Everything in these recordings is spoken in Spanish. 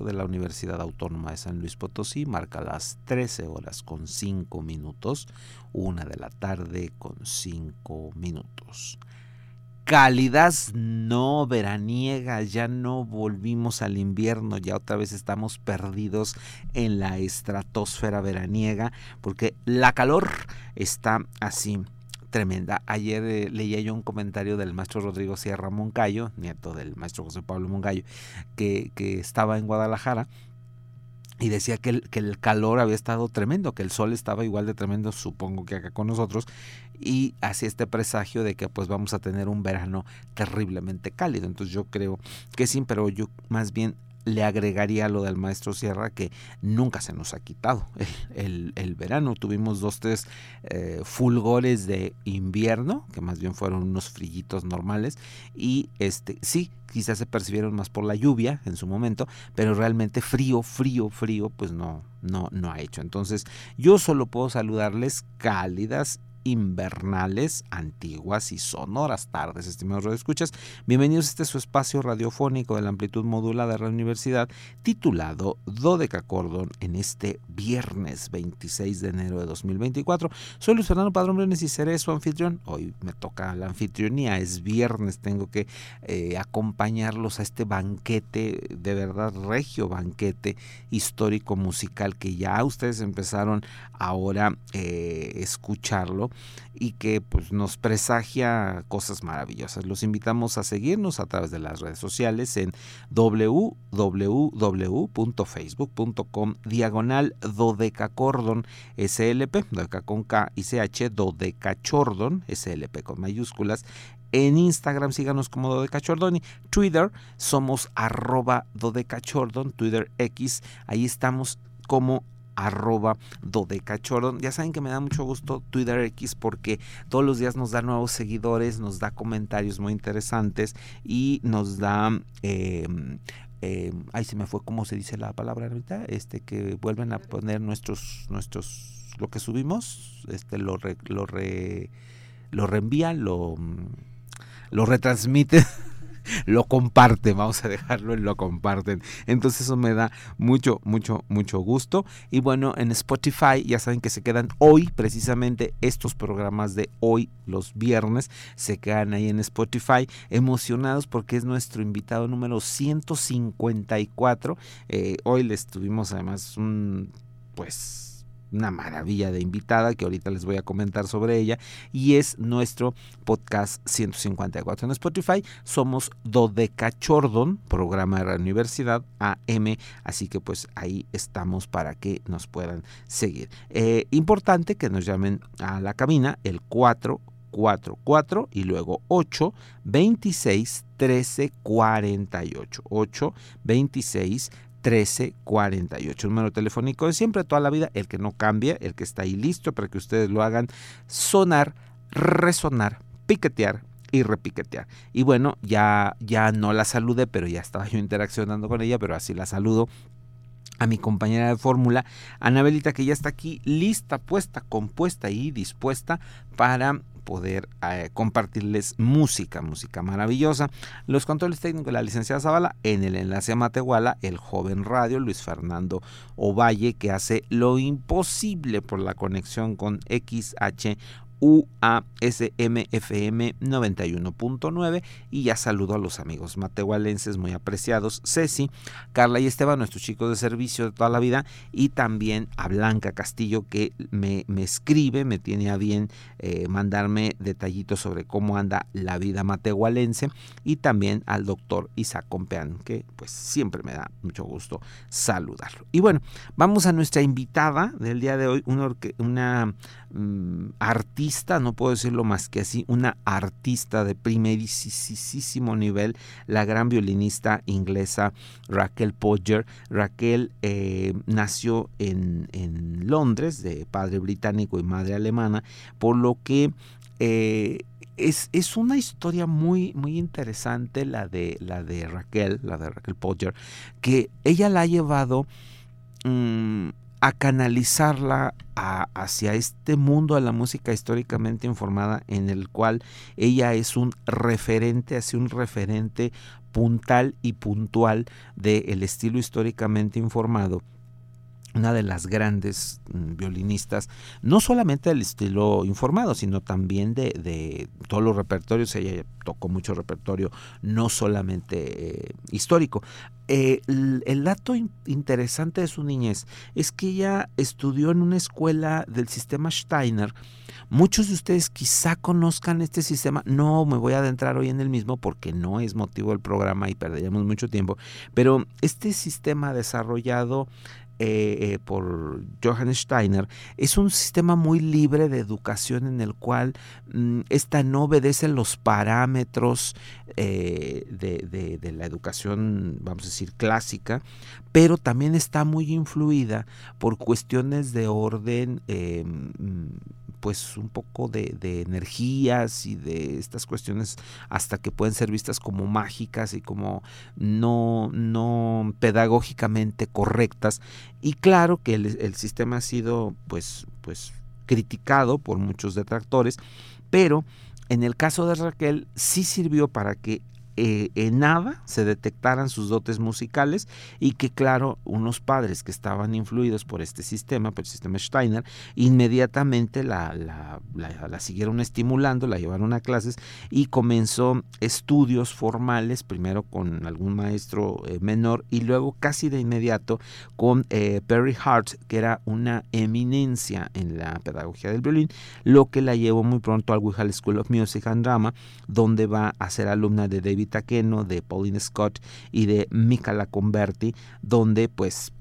De la Universidad Autónoma de San Luis Potosí marca las 13 horas con 5 minutos, una de la tarde con 5 minutos. Cálidas no veraniega, ya no volvimos al invierno, ya otra vez estamos perdidos en la estratosfera veraniega, porque la calor está así tremenda. Ayer eh, leía yo un comentario del maestro Rodrigo Sierra Moncayo, nieto del maestro José Pablo Moncayo, que, estaba en Guadalajara y decía que el, que el, calor había estado tremendo, que el sol estaba igual de tremendo, supongo que acá con nosotros, y hacía este presagio de que pues vamos a tener un verano terriblemente cálido. Entonces yo creo que sí, pero yo más bien le agregaría lo del maestro Sierra que nunca se nos ha quitado el, el, verano. Tuvimos dos, tres eh, fulgores de invierno, que más bien fueron unos frillitos normales, y este sí, quizás se percibieron más por la lluvia en su momento, pero realmente frío, frío, frío, pues no, no, no ha hecho. Entonces, yo solo puedo saludarles cálidas invernales, antiguas y sonoras tardes, estimados radioescuchas. Bienvenidos a este su espacio radiofónico de la amplitud modulada de la universidad, titulado Dodeca Cordon, en este viernes 26 de enero de 2024. Soy Luis Fernando Padrón Brenes y seré su anfitrión. Hoy me toca la anfitrionía, es viernes, tengo que eh, acompañarlos a este banquete, de verdad regio banquete histórico musical que ya ustedes empezaron ahora eh, escucharlo y que pues nos presagia cosas maravillosas. Los invitamos a seguirnos a través de las redes sociales en www.facebook.com diagonal dodecacordon slp, dodeca con K y CH, dodecachordon slp con mayúsculas en Instagram síganos como Dodecachordoni. Twitter somos arroba Dodecachordon. Twitter X, ahí estamos como arroba dodecachordon. Ya saben que me da mucho gusto Twitter X porque todos los días nos da nuevos seguidores, nos da comentarios muy interesantes y nos da... Eh, eh, ahí se me fue cómo se dice la palabra ahorita, este que vuelven a poner nuestros, nuestros, lo que subimos, este lo lo lo reenvían, lo lo retransmite, lo comparten, vamos a dejarlo en lo comparten. Entonces eso me da mucho, mucho, mucho gusto. Y bueno, en Spotify ya saben que se quedan hoy, precisamente estos programas de hoy, los viernes, se quedan ahí en Spotify, emocionados porque es nuestro invitado número 154. Eh, hoy les tuvimos además un, pues una maravilla de invitada que ahorita les voy a comentar sobre ella y es nuestro podcast 154 en Spotify. Somos Dodecachordon, programa de la Universidad AM, así que pues ahí estamos para que nos puedan seguir. Eh, importante que nos llamen a la cabina el 4 4 y luego 8 26 13 48 8 26 1348. Número telefónico de siempre, toda la vida, el que no cambia, el que está ahí listo para que ustedes lo hagan sonar, resonar, piquetear y repiquetear. Y bueno, ya, ya no la saludé, pero ya estaba yo interaccionando con ella, pero así la saludo a mi compañera de fórmula, Anabelita, que ya está aquí lista, puesta, compuesta y dispuesta para poder eh, compartirles música, música maravillosa. Los controles técnicos de la licenciada Zavala, en el enlace a Matehuala, el joven radio Luis Fernando Ovalle, que hace lo imposible por la conexión con XH UASMFM 91.9 y ya saludo a los amigos matehualenses muy apreciados, Ceci, Carla y Esteban, nuestros chicos de servicio de toda la vida y también a Blanca Castillo que me, escribe, me tiene a bien eh, mandarme detallitos sobre cómo anda la vida matehualense y también al doctor Isaac Compeán que pues siempre me da mucho gusto saludarlo. Y bueno, vamos a nuestra invitada del día de hoy, una, una mm, artista no puedo decirlo más que así, una artista de primerísimo nivel, la gran violinista inglesa Raquel Podger. Raquel eh, nació en, Londres, de padre británico y madre alemana, por lo que eh, es, es, una historia muy, muy interesante la de, la de Raquel, la de Raquel Podger, que ella la ha llevado mm, a canalizarla hacia este mundo de la música históricamente informada en el cual ella es un referente, hacia un referente puntal y puntual del estilo históricamente informado una de las grandes mm, violinistas, no solamente del estilo informado, sino también de, todos los repertorios. Ella tocó mucho repertorio, no solamente eh, histórico. Eh, el, dato interesante de su niñez es que ella estudió en una escuela del sistema Steiner. Muchos de ustedes quizá conozcan este sistema. No me voy a adentrar hoy en el mismo porque no es motivo del programa y perderíamos mucho tiempo. Pero este sistema desarrollado eh, eh, por Johann Steiner, es un sistema muy libre de educación en el cual mm, esta no obedece los parámetros eh, de, la educación, vamos a decir, clásica, pero también está muy influida por cuestiones de orden mm, pues un poco de, energías y de estas cuestiones hasta que pueden ser vistas como mágicas y como no, no pedagógicamente correctas. Y claro que el, sistema ha sido pues, pues criticado por muchos detractores, pero en el caso de Raquel sí sirvió para que eh, en nada se detectaran sus dotes musicales y que claro, unos padres que estaban influidos por este sistema, por el sistema Steiner, inmediatamente la, la, siguieron estimulando, la llevaron a clases y comenzó estudios formales, primero con algún maestro eh, menor y luego casi de inmediato con eh, Perry Hart, que era una eminencia en la pedagogía del violín, lo que la llevó muy pronto al Wihal School of Music and Drama, donde va a ser alumna de David Takeno, de Pauline Scott y de Mika Converti, donde pues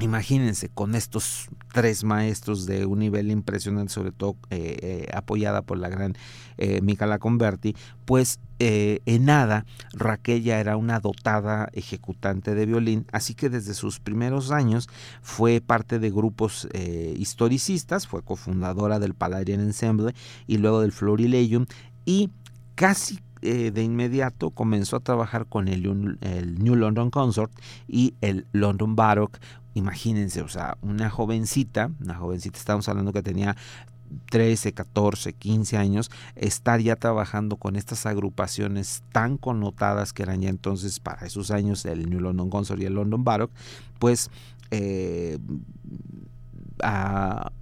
Imagínense con estos tres maestros de un nivel impresionante, sobre todo eh, eh, apoyada por la gran eh, Mika Converti, pues en nada Raquel ya era una dotada ejecutante de violín, así que desde sus primeros años fue parte de grupos historicistas, fue cofundadora del Palladian Ensemble y luego del Florilegium y casi eh, de inmediato comenzó a trabajar con el, New London Consort y el London Baroque. Imagínense, o sea, una jovencita, una jovencita, estamos hablando que tenía 13, 14, 15 años, estar ya trabajando con estas agrupaciones tan connotadas que eran ya entonces para esos años el New London Consort y el London Baroque, pues eh, ha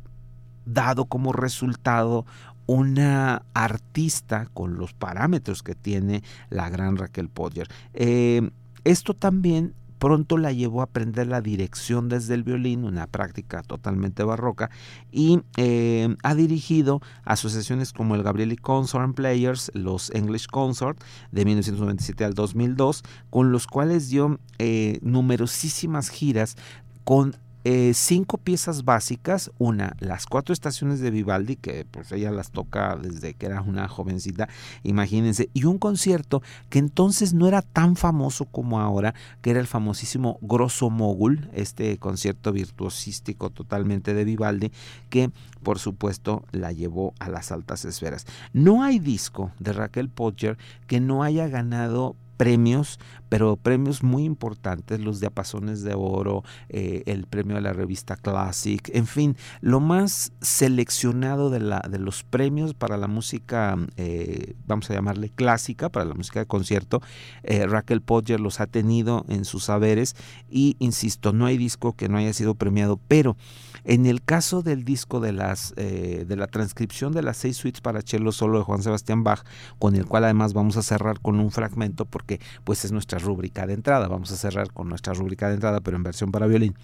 dado como resultado una artista con los parámetros que tiene la gran Raquel Podger. Eh, esto también pronto la llevó a aprender la dirección desde el violín, una práctica totalmente barroca, y eh, ha dirigido asociaciones como el Gabrieli Consort Players, los English Consort de 1997 al 2002, con los cuales dio eh, numerosísimas giras con eh, cinco piezas básicas, una, las cuatro estaciones de Vivaldi, que pues ella las toca desde que era una jovencita, imagínense, y un concierto que entonces no era tan famoso como ahora, que era el famosísimo Grosso Mogul, este concierto virtuosístico totalmente de Vivaldi, que por supuesto la llevó a las altas esferas. No hay disco de Raquel Podger que no haya ganado premios, pero premios muy importantes, los diapasones de oro, eh, el premio a la revista Classic, en fin, lo más seleccionado de, la, de los premios para la música, eh, vamos a llamarle clásica, para la música de concierto, eh, Raquel Podger los ha tenido en sus saberes y, insisto, no hay disco que no haya sido premiado, pero en el caso del disco de, las, de la transcripción de las seis suites para cello solo de Juan Sebastián Bach, con el cual además vamos a cerrar con un fragmento, porque pues es nuestra rúbrica de entrada. Vamos a cerrar con nuestra rúbrica de entrada, pero en versión para violín.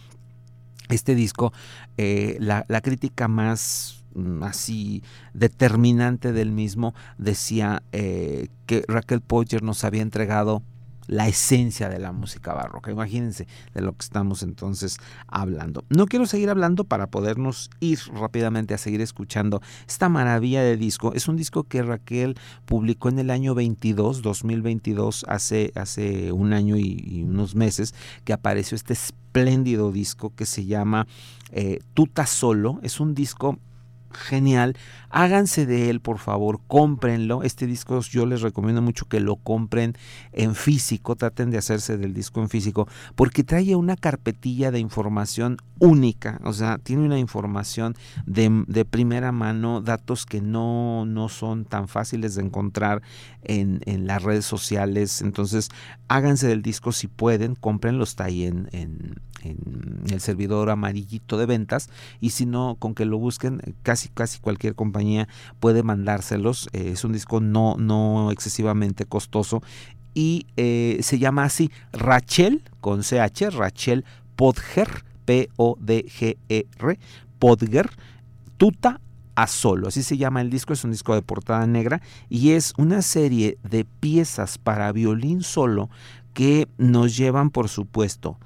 Este disco, eh, la, crítica más mm, así determinante del mismo decía eh, que Raquel Pocher nos había entregado la esencia de la música barroca. Imagínense de lo que estamos entonces hablando. No quiero seguir hablando para podernos ir rápidamente a seguir escuchando esta maravilla de disco. Es un disco que Raquel publicó en el año 22, 2022, hace, hace un año y, unos meses, que apareció este espléndido disco que se llama eh, Tuta Solo. Es un disco genial. Háganse de él, por favor, cómprenlo. Este disco yo les recomiendo mucho que lo compren en físico, traten de hacerse del disco en físico, porque trae una carpetilla de información única, o sea, tiene una información de, primera mano, datos que no, no, son tan fáciles de encontrar en, las redes sociales. Entonces, háganse del disco si pueden, cómprenlo, está ahí en, en el servidor amarillito de ventas y si no con que lo busquen casi casi cualquier compañía puede mandárselos eh, es un disco no no excesivamente costoso y eh, se llama así Rachel con CH Rachel Podger P-O-D-G-E-R, Podger, Tuta a solo, así se llama el disco, es un disco de portada negra y es una serie de piezas para violín solo que nos llevan, por supuesto,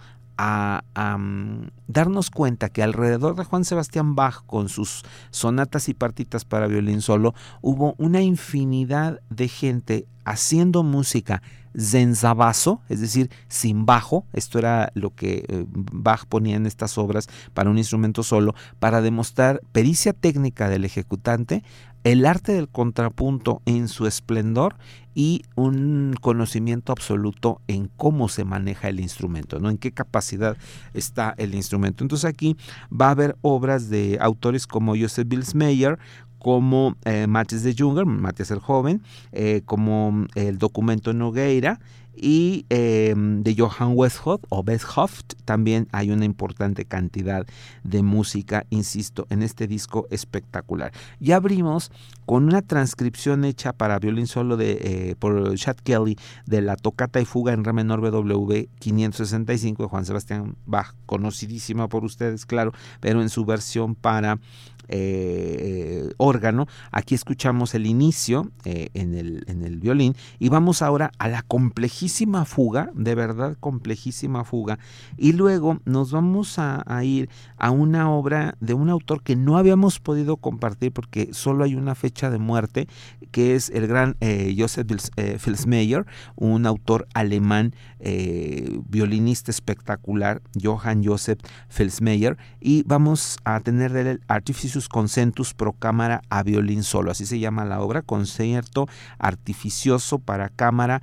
a, mm, darnos cuenta que alrededor de Juan Sebastián Bach, con sus sonatas y partitas para violín solo, hubo una infinidad de gente haciendo música zenzabazo, es decir, sin bajo, esto era lo que eh, Bach ponía en estas obras para un instrumento solo, para demostrar pericia técnica del ejecutante, el arte del contrapunto en su esplendor y un conocimiento absoluto en cómo se maneja el instrumento, ¿no? En qué capacidad está el instrumento. Entonces aquí va a haber obras de autores como Joseph Bilsmeyer, como eh, de Junger, Matías el Joven, eh, como el documento Nogueira y em, de Johann Westhoff o Westhoff también hay una importante cantidad de música, insisto, en este disco espectacular. Y abrimos con una transcripción hecha para violín solo de, eh, por Chad Kelly de la tocata y fuga en re menor BW 565 de Juan Sebastián Bach, conocidísima por ustedes, claro, pero en su versión para eh, órgano. Aquí escuchamos el inicio eh, en, el, en, el, violín y vamos ahora a la complejísima fuga, de verdad complejísima fuga. Y luego nos vamos a, ir a una obra de un autor que no habíamos podido compartir porque solo hay una fecha de muerte, que es el gran eh, Joseph Felsmeyer, un autor alemán, violinista espectacular, Johann Joseph Felsmeyer. Y vamos a tener el Artificial Concentus pro cámara a violín solo, así se llama la obra, concierto artificioso para cámara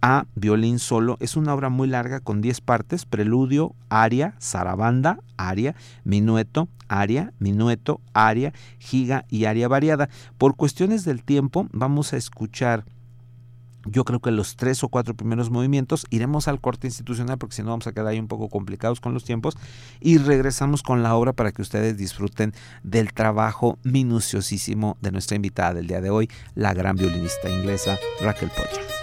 a violín solo. Es una obra muy larga con 10 partes, preludio, aria, zarabanda, aria, minueto, aria, minueto, aria, giga y aria variada. Por cuestiones del tiempo vamos a escuchar yo creo que los tres o cuatro primeros movimientos iremos al corte institucional porque si no vamos a quedar ahí un poco complicados con los tiempos y regresamos con la obra para que ustedes disfruten del trabajo minuciosísimo de nuestra invitada del día de hoy, la gran violinista inglesa Raquel Pocha.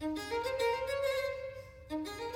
Thank you.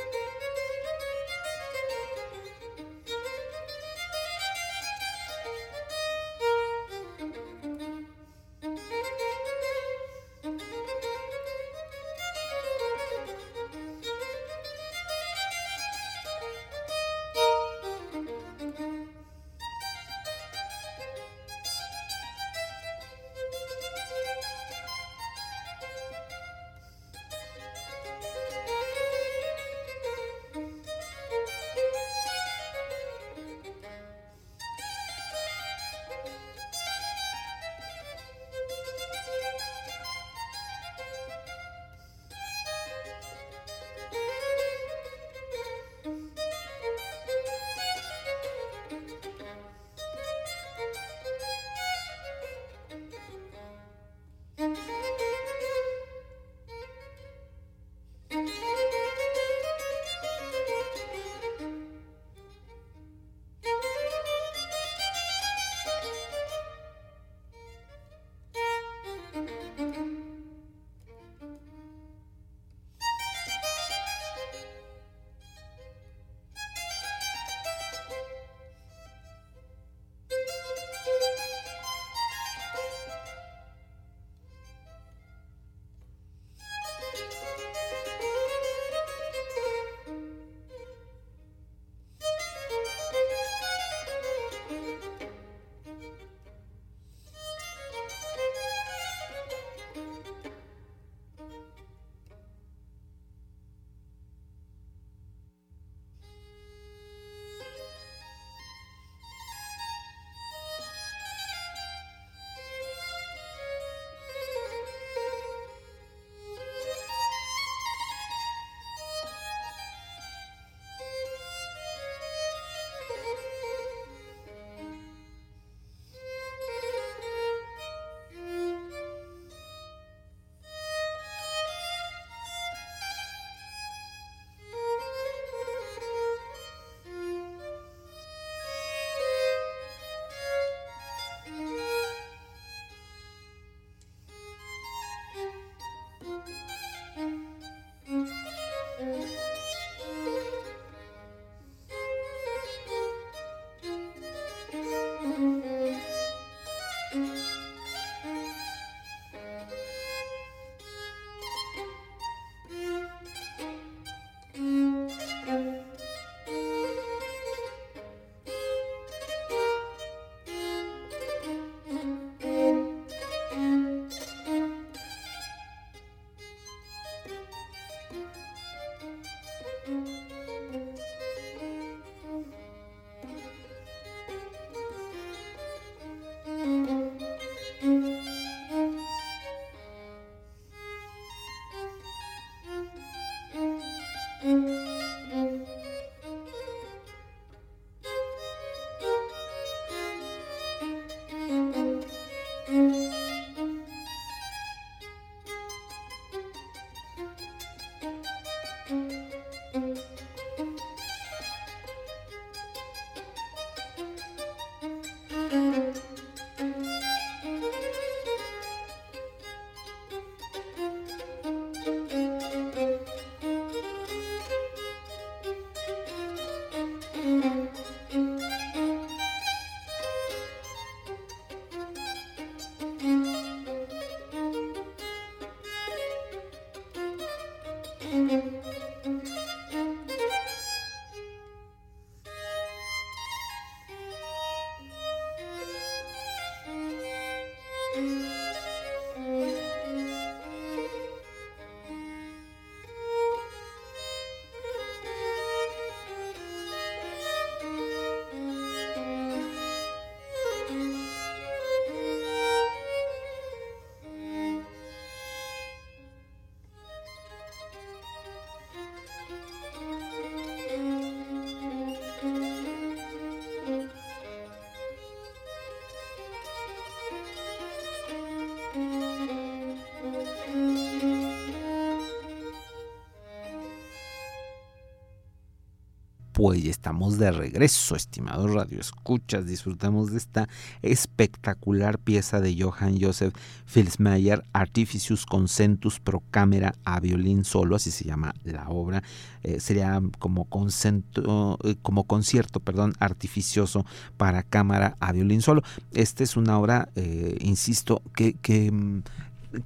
Pues estamos de regreso, estimados radioescuchas. Disfrutamos de esta espectacular pieza de Johann Joseph Filsmeyer, Artificius Concentus Pro Camera a violín solo, así se llama la obra. Eh, sería como, eh, como concierto perdón, artificioso para cámara a violín solo. Esta es una obra, eh, insisto, que, que mm,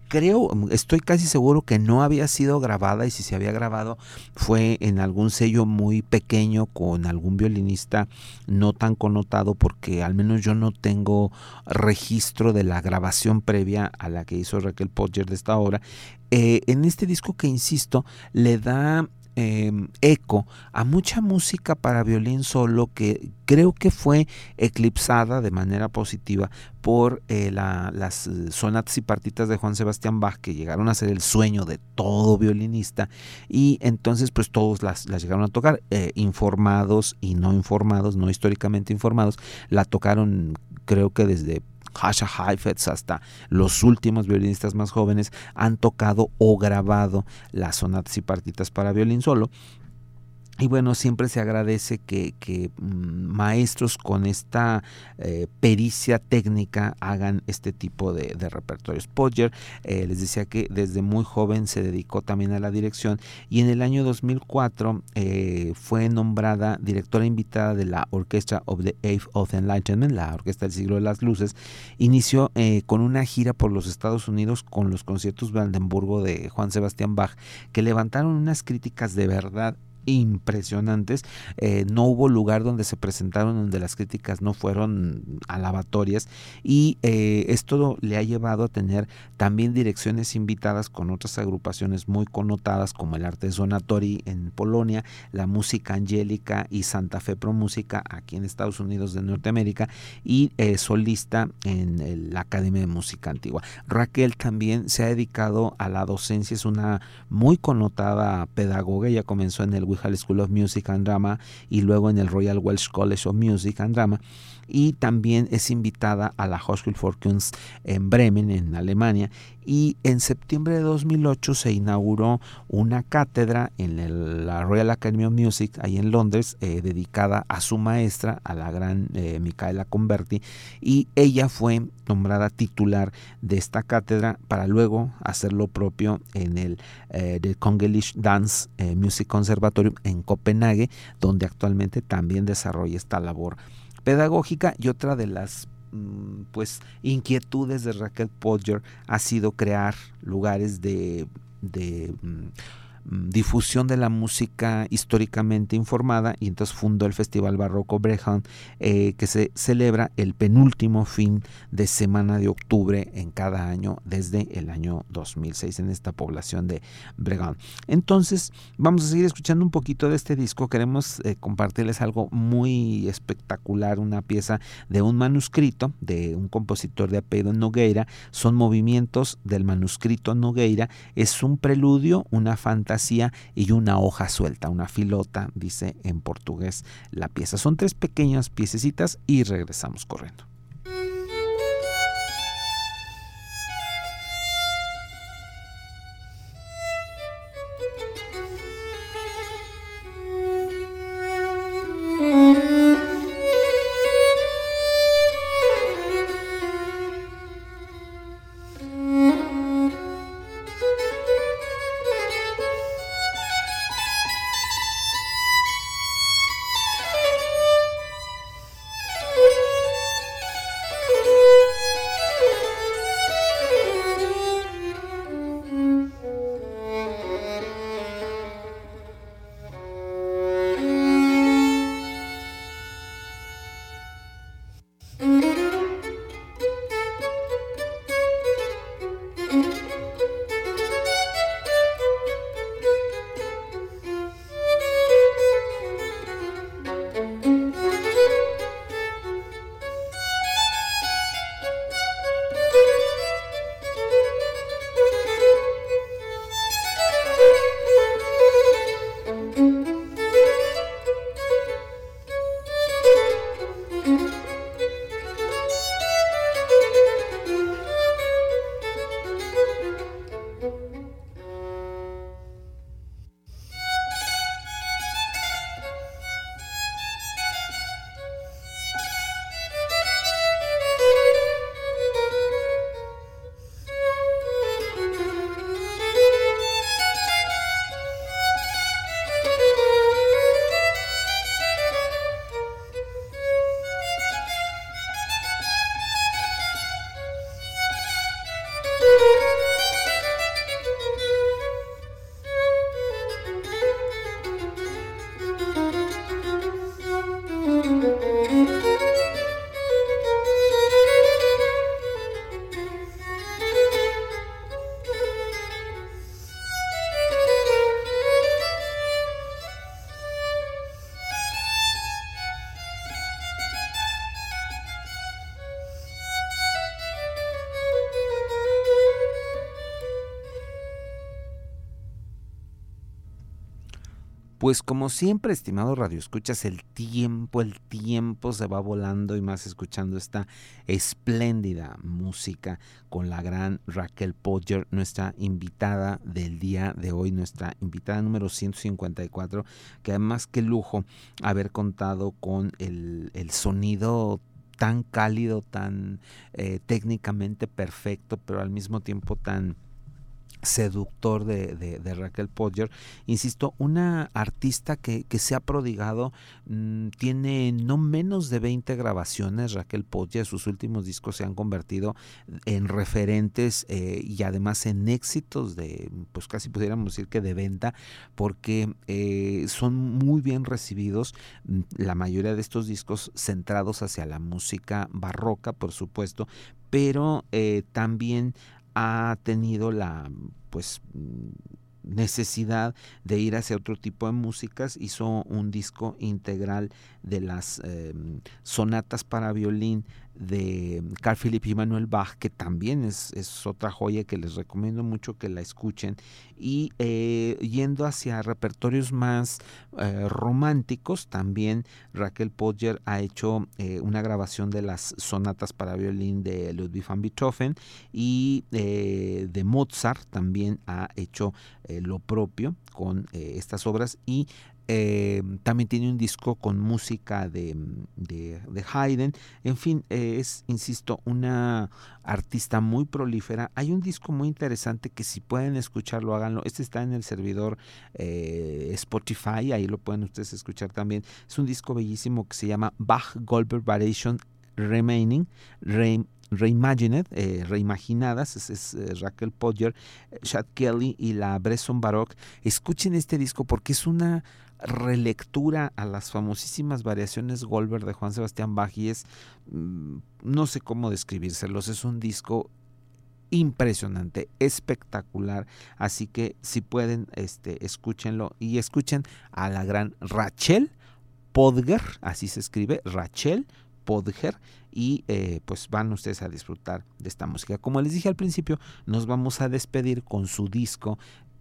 creo, estoy casi seguro que no había sido grabada y si se había grabado fue en algún sello muy pequeño con algún violinista no tan connotado porque al menos yo no tengo registro de la grabación previa a la que hizo Raquel Podger de esta obra. Eh, en este disco que insisto le da Em, eco a mucha música para violín solo que creo que fue eclipsada de manera positiva por eh, las eh, sonatas y partitas de Juan Sebastián Bach que llegaron a ser el sueño de todo violinista y entonces pues todos las, llegaron a tocar eh, informados y no informados no históricamente informados la tocaron creo que desde Hasha Heifetz hasta los últimos violinistas más jóvenes han tocado o grabado las sonatas y partitas para violín solo y bueno, siempre se agradece que, mm, maestros con esta eh, pericia técnica hagan este tipo de, repertorios. Podger eh, les decía que desde muy joven se dedicó también a la dirección y en el año 2004 eh, fue nombrada directora invitada de la Orchestra of the Age of Enlightenment, la Orquesta del Siglo de las Luces. Inició con una gira por los Estados Unidos con los conciertos Brandenburgo de Juan Sebastián Bach, que levantaron unas críticas de verdad impresionantes. Eh, no hubo lugar donde se presentaron donde las críticas no fueron alabatorias y eh, esto le ha llevado a tener también direcciones invitadas con otras agrupaciones muy connotadas como el Arte Sonatori en Polonia, la Música Angélica y Santa Fe Pro Música aquí en Estados Unidos de Norteamérica y eh, solista en la Academia de Música Antigua. Raquel también se ha dedicado a la docencia, es una muy connotada pedagoga, ella comenzó en el School of Music and Drama y luego en el Royal Welsh College of Music and Drama y también es invitada a la Hochschule for Kunst en Bremen, en Alemania, y en septiembre de 2008 se inauguró una cátedra en la Royal Academy of Music, ahí en Londres, eh, dedicada a su maestra, a la gran eh, Micaela Converti, y ella fue nombrada titular de esta cátedra para luego hacer lo propio en el eh, Congelish Dance eh, Music Conservatorium en Copenhague, donde actualmente también desarrolla esta labor pedagógica y otra de las mm, pues inquietudes de Raquel Podger ha sido crear lugares de, de mm, difusión de la música históricamente informada y entonces fundó el Festival Barroco Brehan eh, que se celebra el penúltimo fin de semana de octubre en cada año desde el año 2006 en esta población de Bregan. Entonces vamos a seguir escuchando un poquito de este disco, queremos eh, compartirles algo muy espectacular, una pieza de un manuscrito de un compositor de apellido Nogueira, son movimientos del manuscrito Nogueira, es un preludio, una fantasía y una hoja suelta, una filota, dice en portugués la pieza. Son tres pequeñas piececitas y regresamos corriendo. Pues como siempre, estimado Radio Escuchas, el tiempo, el tiempo se va volando y más escuchando esta espléndida música con la gran Raquel Podger, nuestra invitada del día de hoy, nuestra invitada número 154, que además qué lujo haber contado con el, el sonido tan cálido, tan eh, técnicamente perfecto, pero al mismo tiempo tan seductor de, Raquel Podger. Insisto, una artista que, se ha prodigado, mm, tiene no menos de 20 grabaciones. Raquel Podger, sus últimos discos se han convertido en referentes eh, y además en éxitos de, pues casi pudiéramos decir que de venta, porque eh, son muy bien recibidos. Mm, la mayoría de estos discos centrados hacia la música barroca, por supuesto, pero eh, también ha tenido la pues necesidad de ir hacia otro tipo de músicas, hizo un disco integral de las em, sonatas para violín de Carl Philipp y Manuel Bach, que también es, otra joya que les recomiendo mucho que la escuchen. Y eh, yendo hacia repertorios más eh, románticos, también Raquel Podger ha hecho eh, una grabación de las sonatas para violín de Ludwig van Beethoven y de Mozart también ha hecho lo propio con estas obras y eh, también tiene un disco con música de, de, Haydn. En fin, eh, es, insisto, una artista muy prolífera. Hay un disco muy interesante que si pueden escucharlo, háganlo. Este está en el servidor eh, Spotify, ahí lo pueden ustedes escuchar también. Es un disco bellísimo que se llama Bach Goldberg Variation Remaining. Reimagined, reimaginadas, es, Raquel Podger, Chad Kelly y la Bresson Baroque. Escuchen este disco porque es una relectura a las famosísimas variaciones Goldberg de Juan Sebastián Bach y es, mm, no sé cómo describírselos, es un disco impresionante, espectacular, así que si pueden, este, escúchenlo y escuchen a la gran Rachel Podger, así se escribe, Rachel Podger y eh, pues van ustedes a disfrutar de esta música. Como les dije al principio, nos vamos a despedir con su disco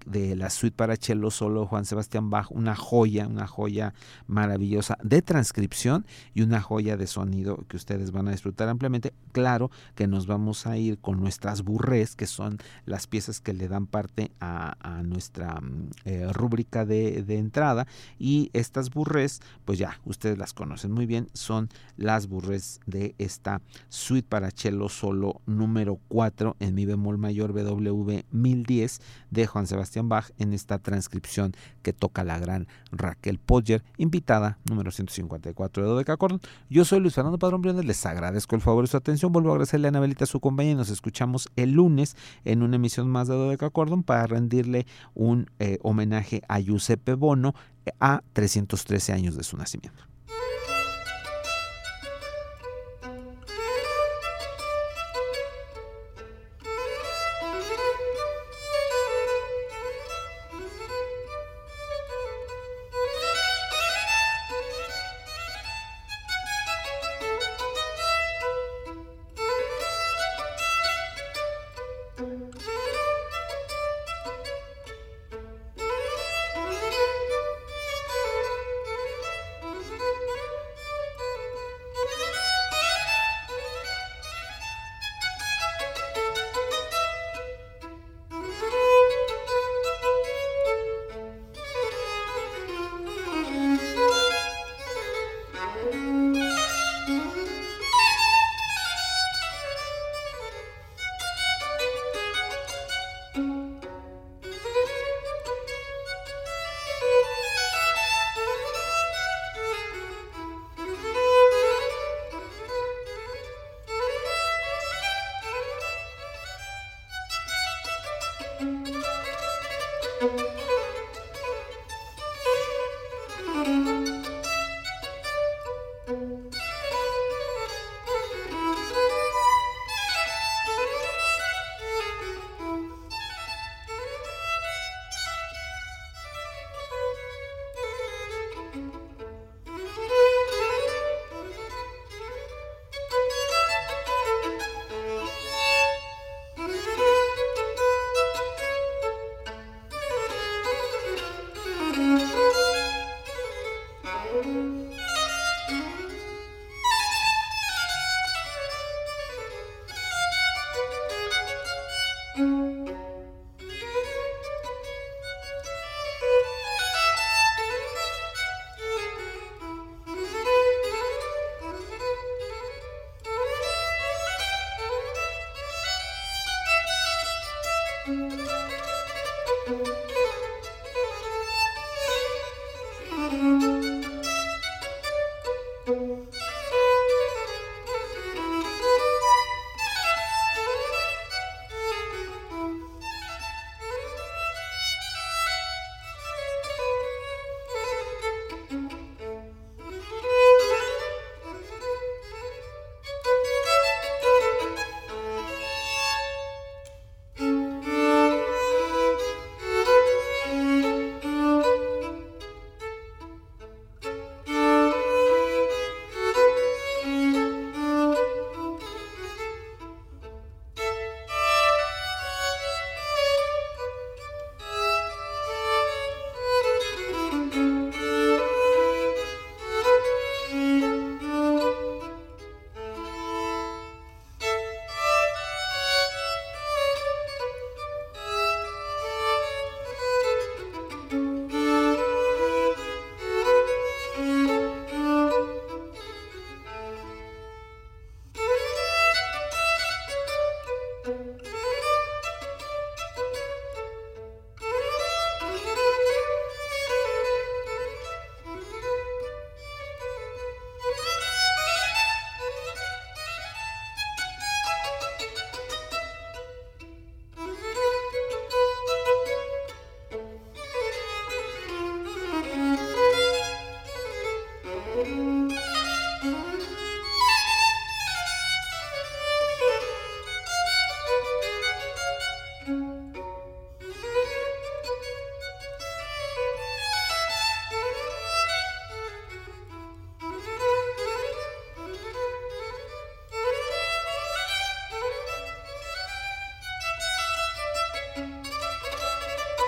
de la suite para cello solo Juan Sebastián Bach, una joya, una joya maravillosa de transcripción y una joya de sonido que ustedes van a disfrutar ampliamente. Claro que nos vamos a ir con nuestras burrés, que son las piezas que le dan parte a, nuestra mm, eh, rúbrica de, entrada. Y estas burrés, pues ya, ustedes las conocen muy bien, son las burrés de esta suite para cello solo número 4 en mi bemol mayor BW 1010 de Juan Sebastián En esta transcripción que toca la gran Raquel Podger, invitada número 154 de Dodecacordon. Yo soy Luis Fernando Padrón Briones, les agradezco el favor y su atención. Vuelvo a agradecerle a Anabelita su compañía y nos escuchamos el lunes en una emisión más de Dodecacordon para rendirle un eh, homenaje a Giuseppe Bono a 313 años de su nacimiento.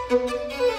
Música